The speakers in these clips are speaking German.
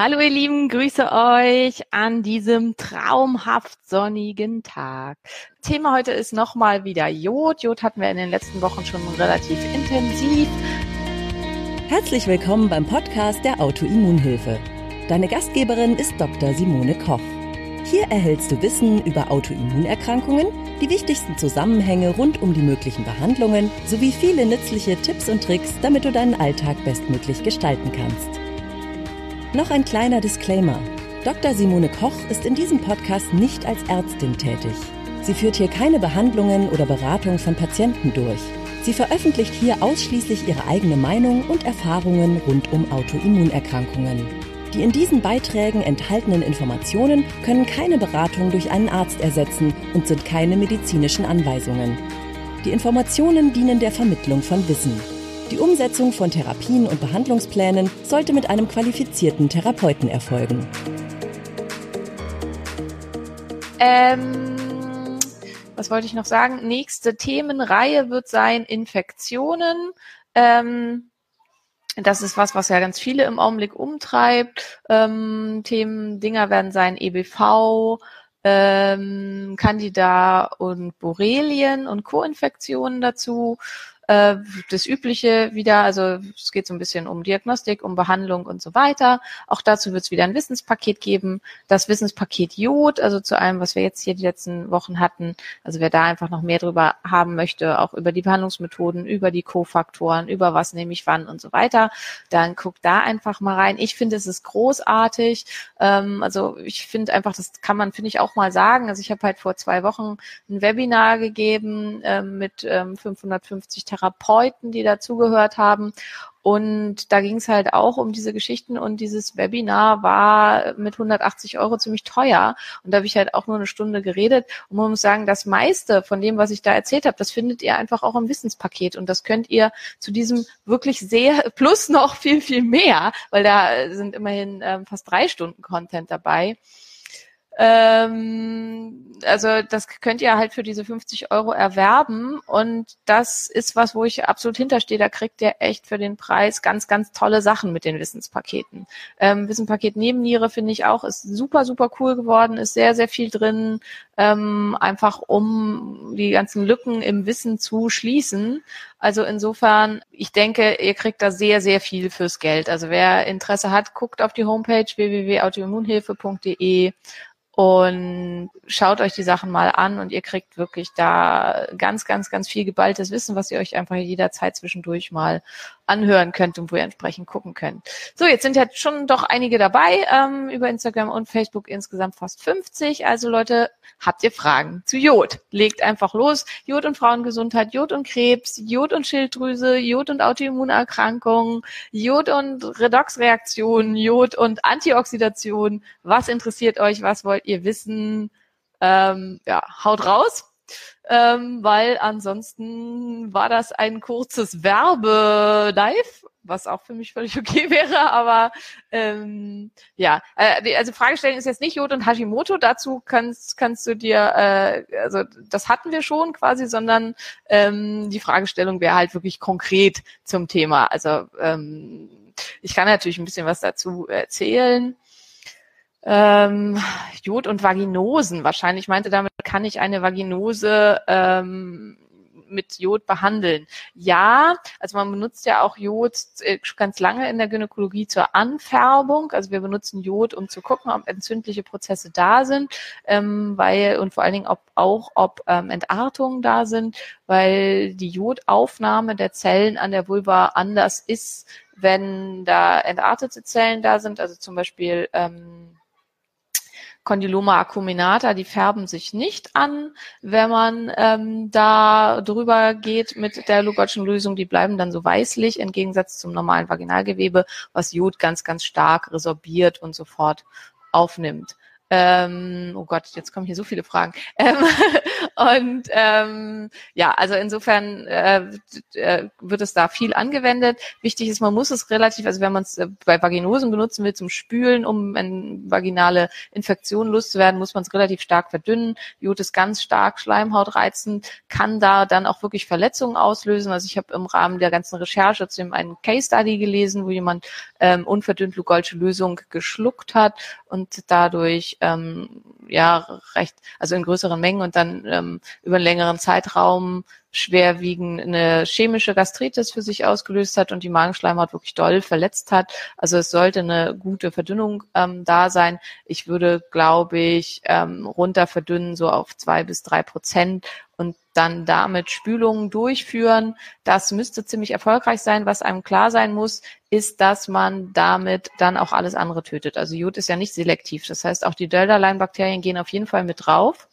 Hallo ihr Lieben, grüße euch an diesem traumhaft sonnigen Tag. Thema heute ist nochmal wieder Jod. Jod hatten wir in den letzten Wochen schon relativ intensiv. Herzlich willkommen beim Podcast der Autoimmunhilfe. Deine Gastgeberin ist Dr. Simone Koch. Hier erhältst du Wissen über Autoimmunerkrankungen, die wichtigsten Zusammenhänge rund um die möglichen Behandlungen sowie viele nützliche Tipps und Tricks, damit du deinen Alltag bestmöglich gestalten kannst. Noch ein kleiner Disclaimer. Dr. Simone Koch ist in diesem Podcast nicht als Ärztin tätig. Sie führt hier keine Behandlungen oder Beratung von Patienten durch. Sie veröffentlicht hier ausschließlich ihre eigene Meinung und Erfahrungen rund um Autoimmunerkrankungen. Die in diesen Beiträgen enthaltenen Informationen können keine Beratung durch einen Arzt ersetzen und sind keine medizinischen Anweisungen. Die Informationen dienen der Vermittlung von Wissen. Die Umsetzung von Therapien und Behandlungsplänen sollte mit einem qualifizierten Therapeuten erfolgen. Ähm, was wollte ich noch sagen? Nächste Themenreihe wird sein Infektionen. Ähm, das ist was, was ja ganz viele im Augenblick umtreibt. Ähm, Themen, Dinger werden sein EBV, ähm, Candida und Borrelien und Co-Infektionen dazu äh, das Übliche wieder, also es geht so ein bisschen um Diagnostik, um Behandlung und so weiter. Auch dazu wird es wieder ein Wissenspaket geben. Das Wissenspaket Jod, also zu allem, was wir jetzt hier die letzten Wochen hatten. Also wer da einfach noch mehr drüber haben möchte, auch über die Behandlungsmethoden, über die Kofaktoren, über was nehme ich wann und so weiter, dann guckt da einfach mal rein. Ich finde, es ist großartig. Ähm, also ich finde einfach, das kann man, finde ich, auch mal sagen. Also ich habe halt vor zwei Wochen ein Webinar gegeben ähm, mit ähm, 550 Therapeuten, die dazugehört haben. Und da ging es halt auch um diese Geschichten und dieses Webinar war mit 180 Euro ziemlich teuer. Und da habe ich halt auch nur eine Stunde geredet. Und man muss sagen, das meiste von dem, was ich da erzählt habe, das findet ihr einfach auch im Wissenspaket. Und das könnt ihr zu diesem wirklich sehr, plus noch viel, viel mehr, weil da sind immerhin ähm, fast drei Stunden Content dabei ähm, also das könnt ihr halt für diese 50 Euro erwerben und das ist was, wo ich absolut hinterstehe. Da kriegt ihr echt für den Preis ganz, ganz tolle Sachen mit den Wissenspaketen. Ähm, Wissenpaket Nebenniere finde ich auch, ist super, super cool geworden, ist sehr, sehr viel drin, ähm, einfach um die ganzen Lücken im Wissen zu schließen. Also insofern, ich denke, ihr kriegt da sehr, sehr viel fürs Geld. Also wer Interesse hat, guckt auf die Homepage www.autoimmunhilfe.de und schaut euch die Sachen mal an und ihr kriegt wirklich da ganz, ganz, ganz viel geballtes Wissen, was ihr euch einfach jederzeit zwischendurch mal anhören könnt und wo ihr entsprechend gucken könnt. So, jetzt sind ja schon doch einige dabei, ähm, über Instagram und Facebook insgesamt fast 50. Also Leute, habt ihr Fragen zu Jod? Legt einfach los. Jod und Frauengesundheit, Jod und Krebs, Jod und Schilddrüse, Jod und Autoimmunerkrankungen, Jod und Redoxreaktionen, Jod und Antioxidation. Was interessiert euch? Was wollt ihr wissen? Ähm, ja, haut raus ähm, weil ansonsten war das ein kurzes Werbe-Live, was auch für mich völlig okay wäre, aber ähm, ja, äh, also Fragestellung ist jetzt nicht Jod und Hashimoto, dazu kannst, kannst du dir, äh, also das hatten wir schon quasi, sondern ähm, die Fragestellung wäre halt wirklich konkret zum Thema. Also ähm, ich kann natürlich ein bisschen was dazu erzählen. Ähm, Jod und Vaginosen. Wahrscheinlich meinte damit, kann ich eine Vaginose ähm, mit Jod behandeln. Ja, also man benutzt ja auch Jod äh, ganz lange in der Gynäkologie zur Anfärbung. Also wir benutzen Jod, um zu gucken, ob entzündliche Prozesse da sind, ähm, weil und vor allen Dingen ob, auch, ob ähm, Entartungen da sind, weil die Jodaufnahme der Zellen an der Vulva anders ist, wenn da entartete Zellen da sind. Also zum Beispiel ähm, Condyloma acuminata, die färben sich nicht an, wenn man ähm, da drüber geht mit der Lugotschen Lösung. Die bleiben dann so weißlich im Gegensatz zum normalen Vaginalgewebe, was Jod ganz, ganz stark resorbiert und sofort aufnimmt. Ähm, oh Gott, jetzt kommen hier so viele Fragen. Ähm, und ähm, ja, also insofern äh, äh, wird es da viel angewendet. Wichtig ist, man muss es relativ, also wenn man es äh, bei Vaginosen benutzen will zum Spülen, um eine vaginale Infektion loszuwerden, muss man es relativ stark verdünnen. Jod ist ganz stark schleimhautreizend, kann da dann auch wirklich Verletzungen auslösen. Also ich habe im Rahmen der ganzen Recherche zu dem einen Case Study gelesen, wo jemand ähm, unverdünnt Lugolsche Lösung geschluckt hat und dadurch ähm, ja recht, also in größeren Mengen und dann ähm, über einen längeren Zeitraum schwerwiegend eine chemische Gastritis für sich ausgelöst hat und die Magenschleimhaut wirklich doll verletzt hat. Also es sollte eine gute Verdünnung ähm, da sein. Ich würde, glaube ich, ähm, runter verdünnen so auf zwei bis drei Prozent und dann damit Spülungen durchführen. Das müsste ziemlich erfolgreich sein. Was einem klar sein muss, ist, dass man damit dann auch alles andere tötet. Also Jod ist ja nicht selektiv. Das heißt, auch die Delta-Line-Bakterien gehen auf jeden Fall mit drauf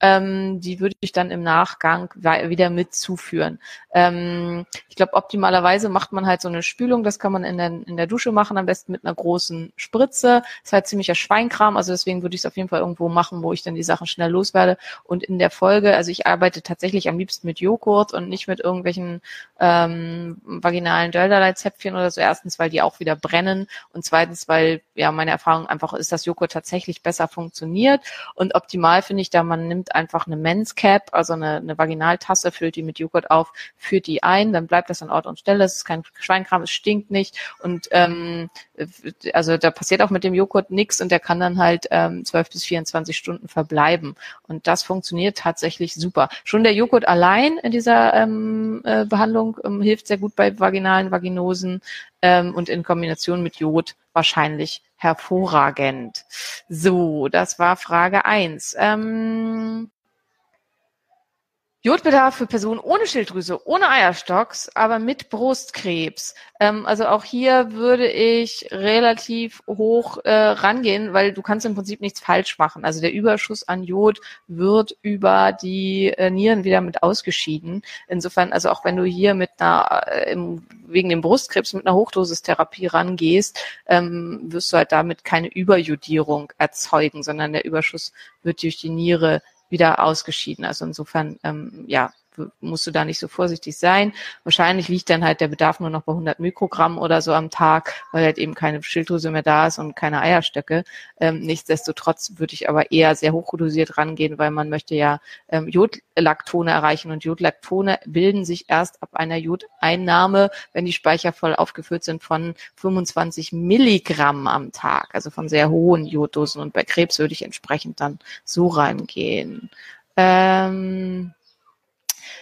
ähm, die würde ich dann im Nachgang wieder mit zuführen. Ähm, ich glaube, optimalerweise macht man halt so eine Spülung, das kann man in der, in der Dusche machen, am besten mit einer großen Spritze. Ist halt ziemlicher Schweinkram, also deswegen würde ich es auf jeden Fall irgendwo machen, wo ich dann die Sachen schnell loswerde. Und in der Folge, also ich arbeite tatsächlich am liebsten mit Joghurt und nicht mit irgendwelchen ähm, vaginalen Dölderlei-Zäpfchen oder so. Erstens, weil die auch wieder brennen und zweitens, weil ja meine Erfahrung einfach ist, dass Joghurt tatsächlich besser funktioniert und optimal finde ich da, man nimmt einfach eine Men's Cap, also eine, eine Vaginaltasse, füllt die mit Joghurt auf, führt die ein, dann bleibt das an Ort und Stelle. Es ist kein Schweinkram, es stinkt nicht und ähm, also da passiert auch mit dem Joghurt nichts und der kann dann halt ähm, 12 bis 24 Stunden verbleiben und das funktioniert tatsächlich super. Schon der Joghurt allein in dieser ähm, äh, Behandlung ähm, hilft sehr gut bei vaginalen Vaginosen ähm, und in Kombination mit Jod wahrscheinlich hervorragend. So, das war Frage eins. Ähm, Jodbedarf für Personen ohne Schilddrüse, ohne Eierstocks, aber mit Brustkrebs. Ähm, also auch hier würde ich relativ hoch äh, rangehen, weil du kannst im Prinzip nichts falsch machen. Also der Überschuss an Jod wird über die äh, Nieren wieder mit ausgeschieden. Insofern, also auch wenn du hier mit einer, äh, im, wegen dem Brustkrebs mit einer Hochdosistherapie rangehst, ähm, wirst du halt damit keine Überjodierung erzeugen, sondern der Überschuss wird durch die Niere wieder ausgeschieden. Also insofern, ähm, ja, musst du da nicht so vorsichtig sein. Wahrscheinlich liegt dann halt der Bedarf nur noch bei 100 Mikrogramm oder so am Tag, weil halt eben keine Schilddrüse mehr da ist und keine Eierstöcke. Ähm, nichtsdestotrotz würde ich aber eher sehr hochdosiert rangehen, weil man möchte ja ähm, Jodlaktone erreichen und Jodlaktone bilden sich erst ab einer Jodeinnahme, wenn die Speicher voll aufgefüllt sind, von 25 Milligramm am Tag, also von sehr hohen Joddosen. Und bei Krebs würde ich entsprechend dann so reingehen. Ähm,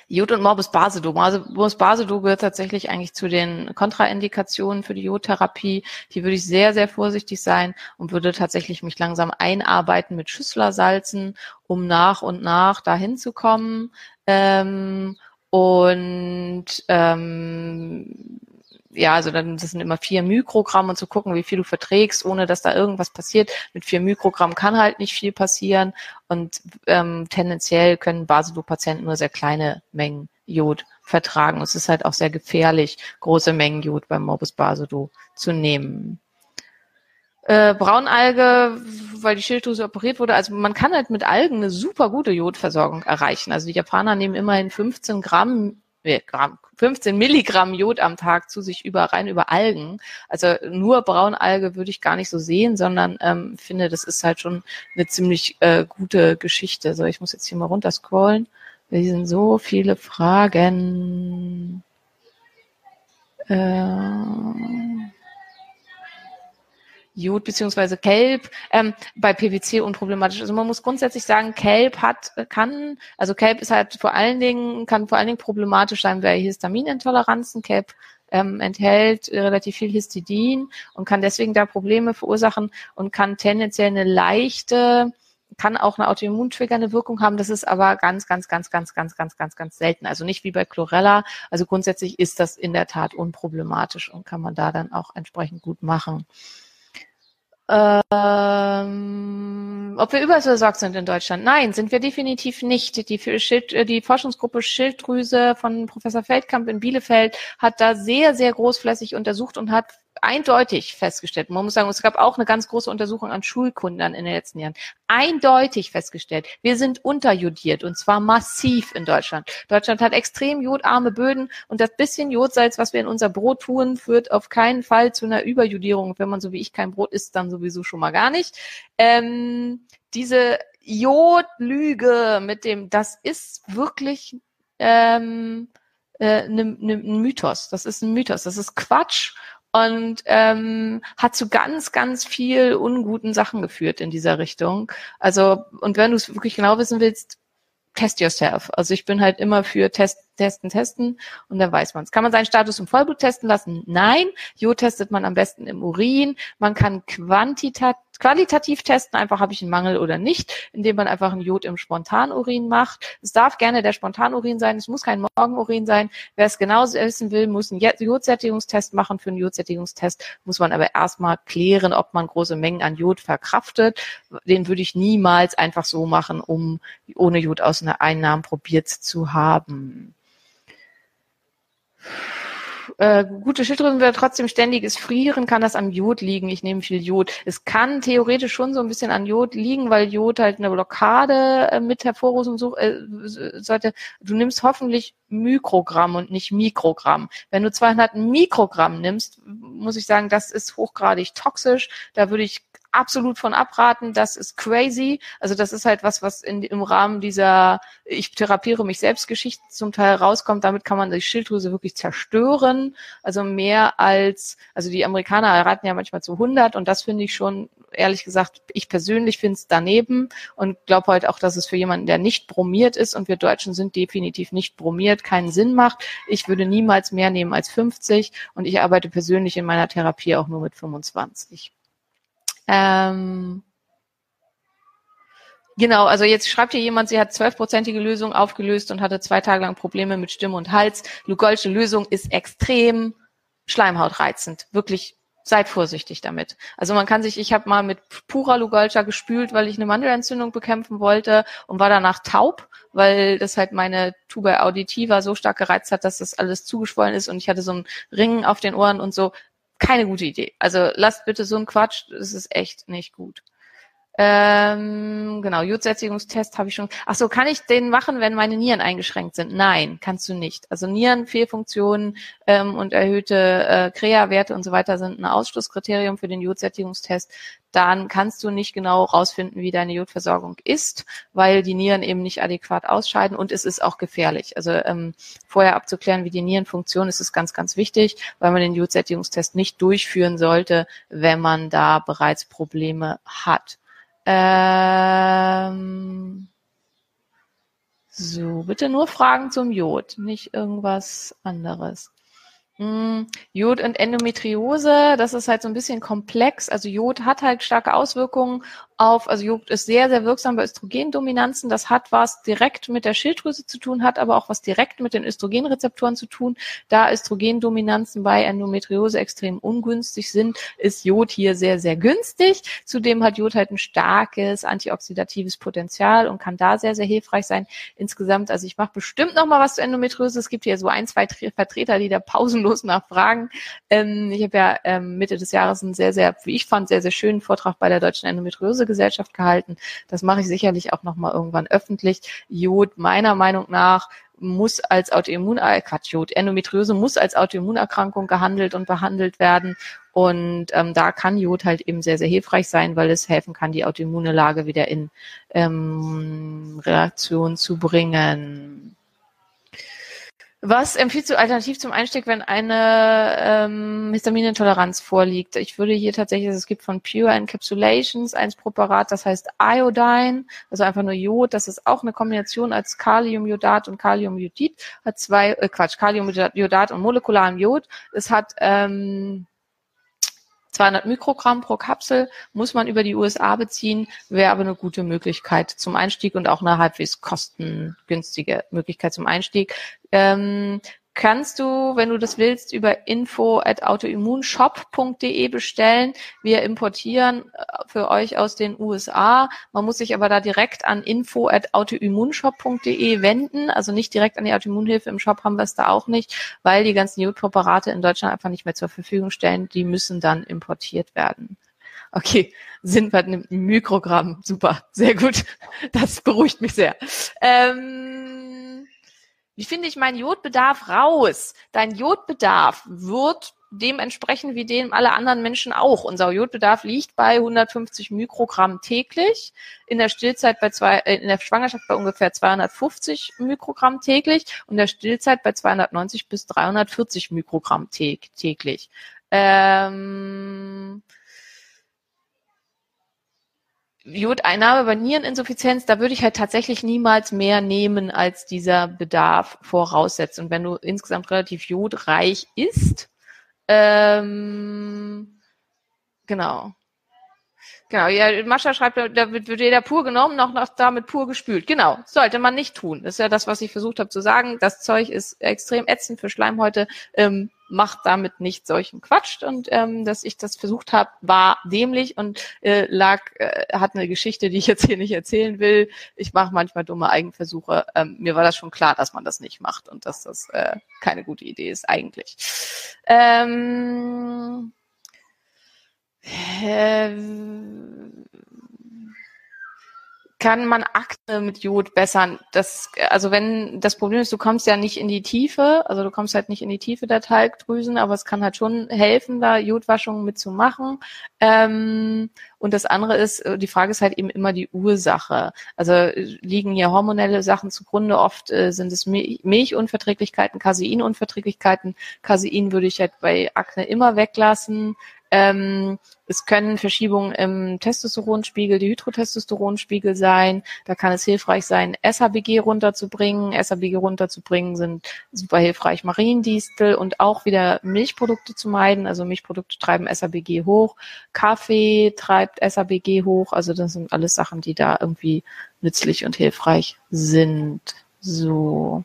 Jod und Morbus Basedow. Morbus Basedow gehört tatsächlich eigentlich zu den Kontraindikationen für die Jodtherapie. Hier würde ich sehr, sehr vorsichtig sein und würde tatsächlich mich langsam einarbeiten mit Schüsslersalzen, um nach und nach dahin zu kommen. Ähm, und ähm, ja, also dann das sind immer vier Mikrogramm und zu gucken, wie viel du verträgst, ohne dass da irgendwas passiert. Mit vier Mikrogramm kann halt nicht viel passieren und ähm, tendenziell können Basedow-Patienten nur sehr kleine Mengen Jod vertragen. Es ist halt auch sehr gefährlich, große Mengen Jod beim Morbus Basedow zu nehmen. Äh, Braunalge, weil die Schilddrüse operiert wurde. Also man kann halt mit Algen eine super gute Jodversorgung erreichen. Also die Japaner nehmen immerhin 15 Gramm Gramm, 15 Milligramm Jod am Tag zu sich über rein über Algen. Also nur Braunalge würde ich gar nicht so sehen, sondern ähm, finde, das ist halt schon eine ziemlich äh, gute Geschichte. So, ich muss jetzt hier mal runter scrollen. Hier sind so viele Fragen. Äh Jod beziehungsweise Kelp ähm, bei PwC unproblematisch. Also man muss grundsätzlich sagen, Kelp hat kann, also Kelp ist halt vor allen Dingen kann vor allen Dingen problematisch sein bei Histaminintoleranzen. Kelp ähm, enthält relativ viel Histidin und kann deswegen da Probleme verursachen und kann tendenziell eine leichte kann auch eine autoimmuntriggernde Wirkung haben. Das ist aber ganz, ganz, ganz, ganz, ganz, ganz, ganz, ganz selten. Also nicht wie bei Chlorella. Also grundsätzlich ist das in der Tat unproblematisch und kann man da dann auch entsprechend gut machen. Ähm, ob wir überversorgt sind in Deutschland? Nein, sind wir definitiv nicht. Die, Schild, äh, die Forschungsgruppe Schilddrüse von Professor Feldkamp in Bielefeld hat da sehr, sehr großflächig untersucht und hat eindeutig festgestellt. Man muss sagen, es gab auch eine ganz große Untersuchung an Schulkundern in den letzten Jahren. Eindeutig festgestellt, wir sind unterjodiert und zwar massiv in Deutschland. Deutschland hat extrem jodarme Böden und das bisschen Jodsalz, was wir in unser Brot tun, führt auf keinen Fall zu einer Überjodierung. Wenn man so wie ich kein Brot isst, dann sowieso schon mal gar nicht. Ähm, diese Jodlüge mit dem, das ist wirklich ähm, äh, ne, ne, ein Mythos. Das ist ein Mythos. Das ist Quatsch und ähm, hat zu ganz, ganz viel unguten Sachen geführt in dieser Richtung. Also, und wenn du es wirklich genau wissen willst, test yourself. Also ich bin halt immer für Test, testen, testen und dann weiß man es. Kann man seinen Status im Vollblut testen lassen? Nein. Jod testet man am besten im Urin. Man kann quantitativ qualitativ testen, einfach habe ich einen Mangel oder nicht, indem man einfach ein Jod im Spontanurin macht. Es darf gerne der Spontanurin sein, es muss kein Morgenurin sein. Wer es genau wissen will, muss einen Jodsättigungstest machen. Für einen Jodsättigungstest muss man aber erstmal klären, ob man große Mengen an Jod verkraftet. Den würde ich niemals einfach so machen, um ohne Jod aus einer Einnahmen probiert zu haben äh, gute Schilddrüsenwerte trotzdem ständiges Frieren, kann das am Jod liegen. Ich nehme viel Jod. Es kann theoretisch schon so ein bisschen an Jod liegen, weil Jod halt eine Blockade äh, mit hervorrufen äh, sollte. Du nimmst hoffentlich Mikrogramm und nicht Mikrogramm. Wenn du 200 Mikrogramm nimmst, muss ich sagen, das ist hochgradig toxisch. Da würde ich absolut von abraten. Das ist crazy. Also das ist halt was, was in, im Rahmen dieser ich therapiere mich selbst Geschichte zum Teil rauskommt. Damit kann man die Schilddrüse wirklich zerstören. Also mehr als, also die Amerikaner raten ja manchmal zu 100 und das finde ich schon, ehrlich gesagt, ich persönlich finde es daneben und glaube halt auch, dass es für jemanden, der nicht bromiert ist und wir Deutschen sind definitiv nicht bromiert, keinen Sinn macht. Ich würde niemals mehr nehmen als 50 und ich arbeite persönlich in meiner Therapie auch nur mit 25. Ähm, Genau, also jetzt schreibt hier jemand, sie hat zwölfprozentige Lösung aufgelöst und hatte zwei Tage lang Probleme mit Stimme und Hals. Lugolsche Lösung ist extrem schleimhautreizend. Wirklich, seid vorsichtig damit. Also man kann sich, ich habe mal mit purer Lugolscha gespült, weil ich eine Mandelentzündung bekämpfen wollte und war danach taub, weil das halt meine Tuba auditiva so stark gereizt hat, dass das alles zugeschwollen ist und ich hatte so einen Ring auf den Ohren und so keine gute Idee. Also lasst bitte so einen Quatsch, das ist echt nicht gut. Ähm, genau, Jodsättigungstest habe ich schon. Ach so, kann ich den machen, wenn meine Nieren eingeschränkt sind? Nein, kannst du nicht. Also Nierenfehlfunktionen ähm, und erhöhte äh, Krea-Werte und so weiter sind ein Ausschlusskriterium für den Jodsättigungstest. Dann kannst du nicht genau rausfinden, wie deine Jodversorgung ist, weil die Nieren eben nicht adäquat ausscheiden und es ist auch gefährlich. Also ähm, vorher abzuklären, wie die Nieren funktionieren, ist es ganz, ganz wichtig, weil man den Jodsättigungstest nicht durchführen sollte, wenn man da bereits Probleme hat. Ähm, so, bitte nur Fragen zum Jod, nicht irgendwas anderes. Hm, Jod und Endometriose, das ist halt so ein bisschen komplex. Also Jod hat halt starke Auswirkungen auf, also Jod ist sehr, sehr wirksam bei Östrogendominanzen. Das hat was direkt mit der Schilddrüse zu tun, hat aber auch was direkt mit den Östrogenrezeptoren zu tun. Da Östrogendominanzen bei Endometriose extrem ungünstig sind, ist Jod hier sehr, sehr günstig. Zudem hat Jod halt ein starkes antioxidatives Potenzial und kann da sehr, sehr hilfreich sein. Insgesamt, also ich mache bestimmt noch mal was zu Endometriose. Es gibt hier so ein, zwei Vertreter, die da pausenlos nachfragen. Ähm, ich habe ja ähm, Mitte des Jahres einen sehr, sehr, wie ich fand, sehr, sehr schönen Vortrag bei der Deutschen Endometriose Gesellschaft gehalten. Das mache ich sicherlich auch nochmal irgendwann öffentlich. Jod meiner Meinung nach muss als Autoimmun, äh, Quatsch, Jod, Endometriose muss als Autoimmunerkrankung gehandelt und behandelt werden. Und ähm, da kann Jod halt eben sehr, sehr hilfreich sein, weil es helfen kann, die autoimmune Lage wieder in ähm, Reaktion zu bringen. Was empfiehlst du alternativ zum Einstieg, wenn eine ähm, Histaminintoleranz vorliegt? Ich würde hier tatsächlich, also es gibt von Pure Encapsulations eins Präparat, das heißt Iodine, also einfach nur Jod. Das ist auch eine Kombination als Kaliumjodat und Kaliumjodid. Hat zwei, äh, Quatsch, Kaliumjodat und molekularen Jod. Es hat ähm, 200 Mikrogramm pro Kapsel muss man über die USA beziehen, wäre aber eine gute Möglichkeit zum Einstieg und auch eine halbwegs kostengünstige Möglichkeit zum Einstieg. Ähm, kannst du, wenn du das willst, über info at autoimmunshop.de bestellen. Wir importieren äh, für euch aus den USA. Man muss sich aber da direkt an info at autoimmunshop.de wenden. Also nicht direkt an die Autoimmunhilfe. Im Shop haben wir es da auch nicht, weil die ganzen Jodpräparate in Deutschland einfach nicht mehr zur Verfügung stellen. Die müssen dann importiert werden. Okay, sind wir im Mikrogramm. Super, sehr gut. Das beruhigt mich sehr. Ähm, wie finde ich meinen Jodbedarf raus? Dein Jodbedarf wird dementsprechend wie den aller anderen Menschen auch. Unser Jodbedarf liegt bei 150 Mikrogramm täglich, in der Stillzeit bei zwei, äh, in der Schwangerschaft bei ungefähr 250 Mikrogramm täglich und in der Stillzeit bei 290 bis 340 Mikrogramm täglich. Ähm, Jodeinnahme bei Niereninsuffizienz, da würde ich halt tatsächlich niemals mehr nehmen, als dieser Bedarf voraussetzt. Und wenn du insgesamt relativ jodreich isst, ähm, genau. Genau, ja, Mascha schreibt, da wird, wird jeder pur genommen, noch, noch damit pur gespült. Genau, sollte man nicht tun. Das ist ja das, was ich versucht habe zu sagen. Das Zeug ist extrem ätzend für Schleimhäute. Ähm, macht damit nicht solchen Quatsch und ähm, dass ich das versucht habe, war dämlich und äh, lag, äh, hat eine Geschichte, die ich jetzt hier nicht erzählen will. Ich mache manchmal dumme Eigenversuche. Ähm, mir war das schon klar, dass man das nicht macht und dass das äh, keine gute Idee ist eigentlich. Ähm, äh, kann man Akne mit Jod bessern. Das, also wenn das Problem ist, du kommst ja nicht in die Tiefe, also du kommst halt nicht in die Tiefe der Talgdrüsen, aber es kann halt schon helfen, da Jodwaschungen mitzumachen. Ähm, und das andere ist, äh, die Frage ist halt eben immer die Ursache. Also liegen hier hormonelle Sachen zugrunde. Oft äh, sind es Milchunverträglichkeiten, Caseinunverträglichkeiten. Casein würde ich halt bei Akne immer weglassen. Ähm, es können Verschiebungen im Testosteronspiegel, die Hydrotestosteronspiegel sein. Da kann es hilfreich sein, SHBG runterzubringen. SHBG runterzubringen sind super hilfreich, Mariendistel und auch wieder Milchprodukte zu meiden. Also Milchprodukte treiben SHBG hoch. Kaffee treibt SHBG hoch. Also das sind alles Sachen, die da irgendwie nützlich und hilfreich sind. So.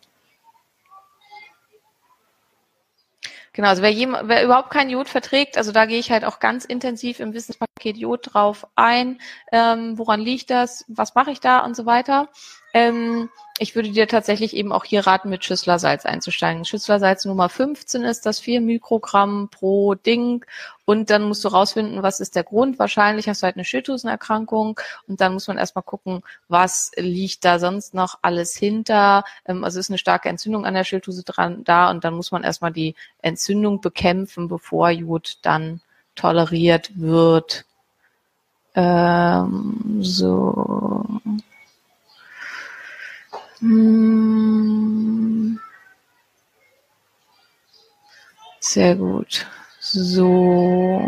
Genau, also wer, jemand, wer überhaupt kein Jod verträgt, also da gehe ich halt auch ganz intensiv im Wissenspaket Jod drauf ein. Ähm, woran liegt das? Was mache ich da und so weiter? Ähm, ich würde dir tatsächlich eben auch hier raten, mit Schüsslersalz einzusteigen. Schüsslersalz Nummer 15 ist das 4 Mikrogramm pro Ding. Und dann musst du rausfinden, was ist der Grund. Wahrscheinlich hast du halt eine Schilddrüsenerkrankung. Und dann muss man erstmal gucken, was liegt da sonst noch alles hinter. Ähm, also ist eine starke Entzündung an der Schilddrüse dran da. Und dann muss man erstmal die Entzündung bekämpfen, bevor Jod dann toleriert wird. Ähm, so. Hm. Sehr gut. So.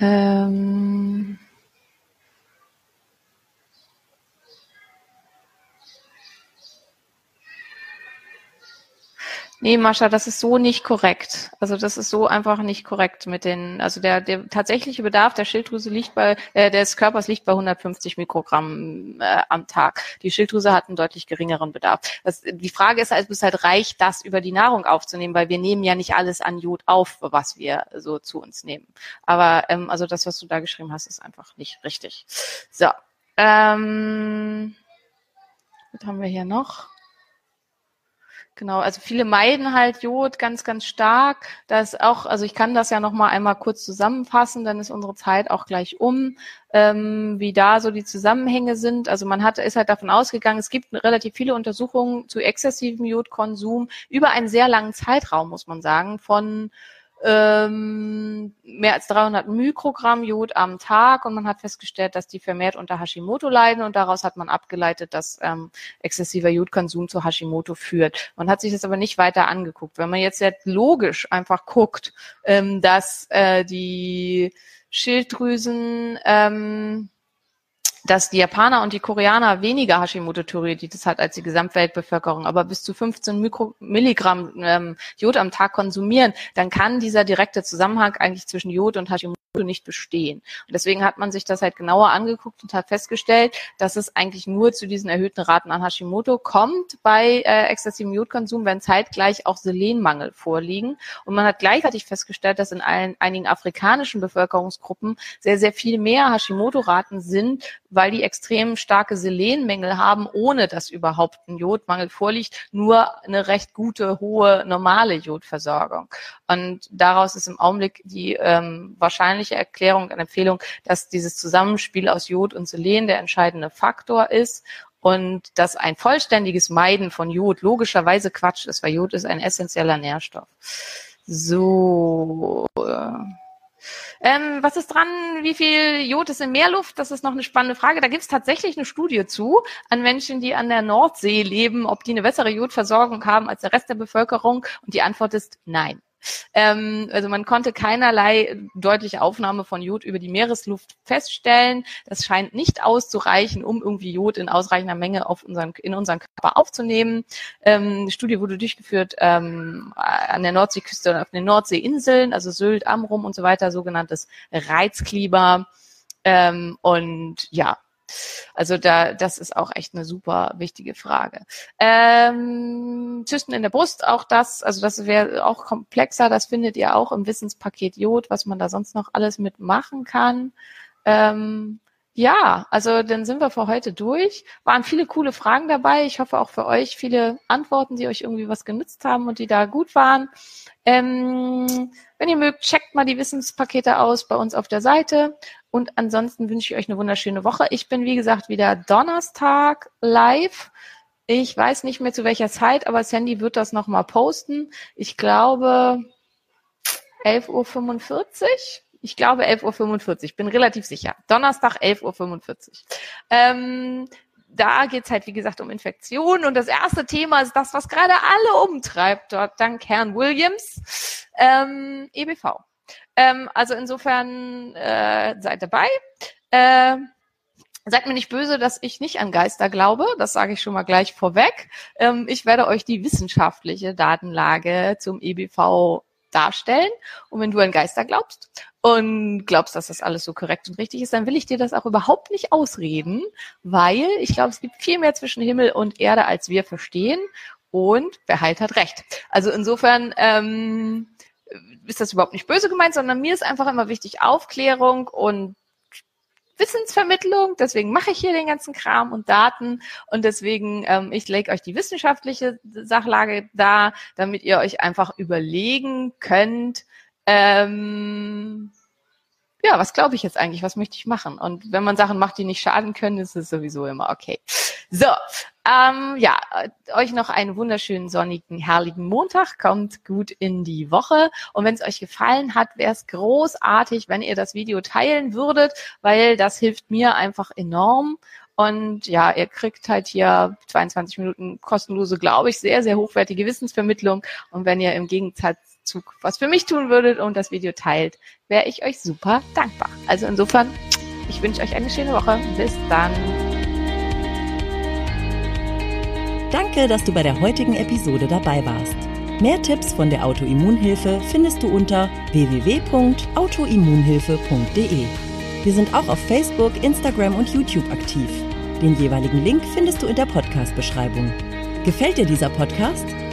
Ähm. Nee, Mascha, das ist so nicht korrekt. Also das ist so einfach nicht korrekt mit den, also der, der tatsächliche Bedarf der Schilddrüse liegt bei, äh, des Körpers liegt bei 150 Mikrogramm äh, am Tag. Die Schilddrüse hat einen deutlich geringeren Bedarf. Das, die Frage ist halt, bis halt reicht das über die Nahrung aufzunehmen, weil wir nehmen ja nicht alles an Jod auf, was wir so zu uns nehmen. Aber ähm, also das, was du da geschrieben hast, ist einfach nicht richtig. So. Ähm, was haben wir hier noch? Genau, also viele meiden halt Jod ganz, ganz stark. Das auch, also ich kann das ja noch mal einmal kurz zusammenfassen, dann ist unsere Zeit auch gleich um, ähm, wie da so die Zusammenhänge sind. Also man hat, ist halt davon ausgegangen, es gibt relativ viele Untersuchungen zu exzessivem Jodkonsum über einen sehr langen Zeitraum, muss man sagen, von ähm, mehr als 300 Mikrogramm Jod am Tag und man hat festgestellt, dass die vermehrt unter Hashimoto leiden und daraus hat man abgeleitet, dass ähm, exzessiver Jodkonsum zu Hashimoto führt. Man hat sich das aber nicht weiter angeguckt. Wenn man jetzt, jetzt logisch einfach guckt, ähm, dass äh, die Schilddrüsen ähm, dass die Japaner und die Koreaner weniger Hashimoto-Thyreoiditis hat als die Gesamtweltbevölkerung, aber bis zu 15 Mikro Milligramm ähm, Jod am Tag konsumieren, dann kann dieser direkte Zusammenhang eigentlich zwischen Jod und Hashimoto nicht bestehen. Und deswegen hat man sich das halt genauer angeguckt und hat festgestellt, dass es eigentlich nur zu diesen erhöhten Raten an Hashimoto kommt bei äh, exzessivem Jodkonsum, wenn zeitgleich auch Selenmangel vorliegen. Und man hat gleichzeitig festgestellt, dass in allen, einigen afrikanischen Bevölkerungsgruppen sehr, sehr viel mehr Hashimoto-Raten sind, weil die extrem starke Selenmängel haben, ohne dass überhaupt ein Jodmangel vorliegt, nur eine recht gute, hohe, normale Jodversorgung. Und daraus ist im Augenblick die ähm, wahrscheinliche Erklärung und Empfehlung, dass dieses Zusammenspiel aus Jod und Selen der entscheidende Faktor ist und dass ein vollständiges Meiden von Jod logischerweise Quatsch ist, weil Jod ist ein essentieller Nährstoff. So. Ähm, was ist dran? Wie viel Jod ist in Meerluft? Das ist noch eine spannende Frage. Da gibt es tatsächlich eine Studie zu an Menschen, die an der Nordsee leben, ob die eine bessere Jodversorgung haben als der Rest der Bevölkerung. Und die Antwort ist nein. Ähm, also man konnte keinerlei deutliche Aufnahme von Jod über die Meeresluft feststellen. Das scheint nicht auszureichen, um irgendwie Jod in ausreichender Menge auf unseren, in unseren Körper aufzunehmen. Ähm, die Studie wurde durchgeführt ähm, an der Nordseeküste und auf den Nordseeinseln, also Sylt, Amrum und so weiter, sogenanntes Reizklima. Ähm, und ja, also da, das ist auch echt eine super wichtige Frage. Ähm, Zysten in der Brust, auch das, also das wäre auch komplexer, das findet ihr auch im Wissenspaket Jod, was man da sonst noch alles mitmachen kann. Ähm, ja, also dann sind wir für heute durch. Waren viele coole Fragen dabei. Ich hoffe auch für euch viele Antworten, die euch irgendwie was genützt haben und die da gut waren. Ähm, wenn ihr mögt, checkt mal die Wissenspakete aus bei uns auf der Seite. Und ansonsten wünsche ich euch eine wunderschöne Woche. Ich bin, wie gesagt, wieder Donnerstag live. Ich weiß nicht mehr zu welcher Zeit, aber Sandy wird das nochmal posten. Ich glaube 11.45 Uhr. Ich glaube 11.45 Uhr. Bin relativ sicher. Donnerstag 11.45 Uhr. Ähm, da geht's halt, wie gesagt, um Infektionen. Und das erste Thema ist das, was gerade alle umtreibt, dort dank Herrn Williams, ähm, EBV. Ähm, also insofern äh, seid dabei. Äh, Seid mir nicht böse, dass ich nicht an Geister glaube. Das sage ich schon mal gleich vorweg. Ähm, ich werde euch die wissenschaftliche Datenlage zum EBV darstellen. Und wenn du an Geister glaubst und glaubst, dass das alles so korrekt und richtig ist, dann will ich dir das auch überhaupt nicht ausreden, weil ich glaube, es gibt viel mehr zwischen Himmel und Erde, als wir verstehen. Und wer heilt, hat recht. Also insofern ähm, ist das überhaupt nicht böse gemeint, sondern mir ist einfach immer wichtig Aufklärung und Wissensvermittlung. Deswegen mache ich hier den ganzen Kram und Daten und deswegen ähm, ich lege euch die wissenschaftliche Sachlage da, damit ihr euch einfach überlegen könnt. Ähm, was glaube ich jetzt eigentlich? Was möchte ich machen? Und wenn man Sachen macht, die nicht schaden können, ist es sowieso immer okay. So, ähm, ja, euch noch einen wunderschönen sonnigen, herrlichen Montag. Kommt gut in die Woche. Und wenn es euch gefallen hat, wäre es großartig, wenn ihr das Video teilen würdet, weil das hilft mir einfach enorm. Und ja, ihr kriegt halt hier 22 Minuten kostenlose, glaube ich, sehr, sehr hochwertige Wissensvermittlung. Und wenn ihr im Gegenzug was für mich tun würdet und das Video teilt, wäre ich euch super dankbar. Also insofern, ich wünsche euch eine schöne Woche. Bis dann. Danke, dass du bei der heutigen Episode dabei warst. Mehr Tipps von der Autoimmunhilfe findest du unter www.autoimmunhilfe.de. Wir sind auch auf Facebook, Instagram und YouTube aktiv. Den jeweiligen Link findest du in der Podcast-Beschreibung. Gefällt dir dieser Podcast?